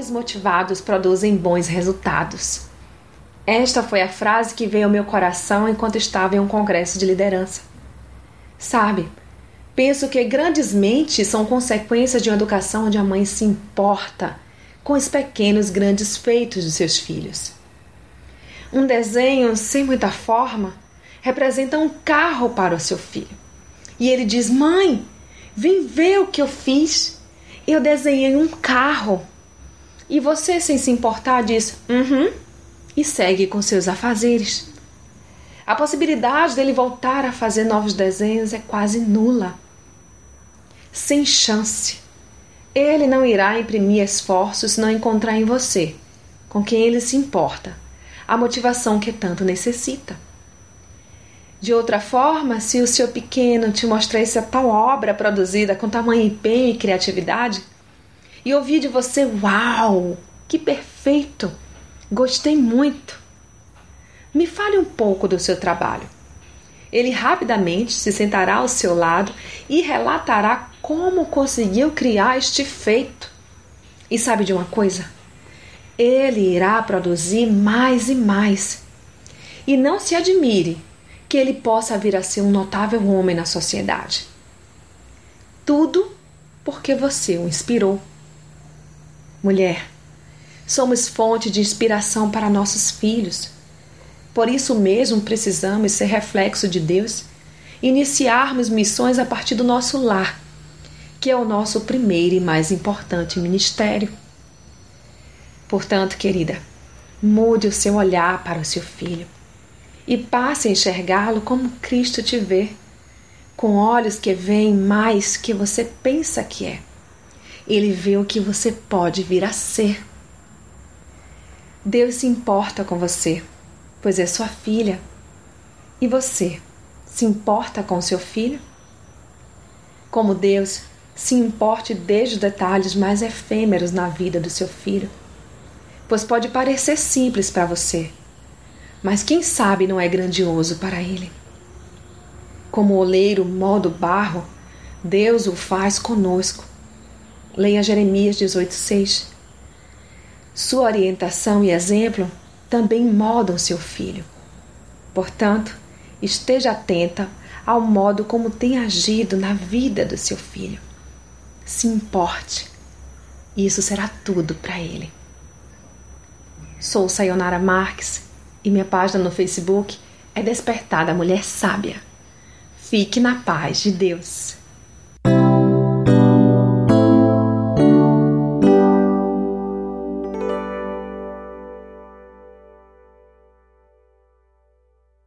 Homens motivados produzem bons resultados. Esta foi a frase que veio ao meu coração enquanto estava em um congresso de liderança. Sabe, penso que grandes mentes são consequência de uma educação onde a mãe se importa com os pequenos grandes feitos de seus filhos. Um desenho sem muita forma representa um carro para o seu filho. E ele diz: Mãe, vem ver o que eu fiz. Eu desenhei um carro. E você, sem se importar, diz: Uhum, e segue com seus afazeres. A possibilidade dele voltar a fazer novos desenhos é quase nula. Sem chance. Ele não irá imprimir esforços se não encontrar em você, com quem ele se importa, a motivação que tanto necessita. De outra forma, se o seu pequeno te mostrasse a tal obra produzida com tamanho empenho e criatividade, e ouvir de você: Uau, que perfeito! Gostei muito! Me fale um pouco do seu trabalho. Ele rapidamente se sentará ao seu lado e relatará como conseguiu criar este feito. E sabe de uma coisa? Ele irá produzir mais e mais. E não se admire que ele possa vir a ser um notável homem na sociedade. Tudo porque você o inspirou. Mulher, somos fonte de inspiração para nossos filhos. Por isso mesmo precisamos ser reflexo de Deus, iniciarmos missões a partir do nosso lar, que é o nosso primeiro e mais importante ministério. Portanto, querida, mude o seu olhar para o seu filho e passe a enxergá-lo como Cristo te vê, com olhos que veem mais que você pensa que é. Ele vê o que você pode vir a ser. Deus se importa com você, pois é sua filha. E você se importa com seu filho? Como Deus se importe desde os detalhes mais efêmeros na vida do seu filho, pois pode parecer simples para você, mas quem sabe não é grandioso para ele. Como o oleiro molda o barro, Deus o faz conosco. Leia Jeremias 18,6. Sua orientação e exemplo também moldam seu filho. Portanto, esteja atenta ao modo como tem agido na vida do seu filho. Se importe, isso será tudo para ele. Sou Sayonara Marques e minha página no Facebook é Despertar da Mulher Sábia. Fique na paz de Deus.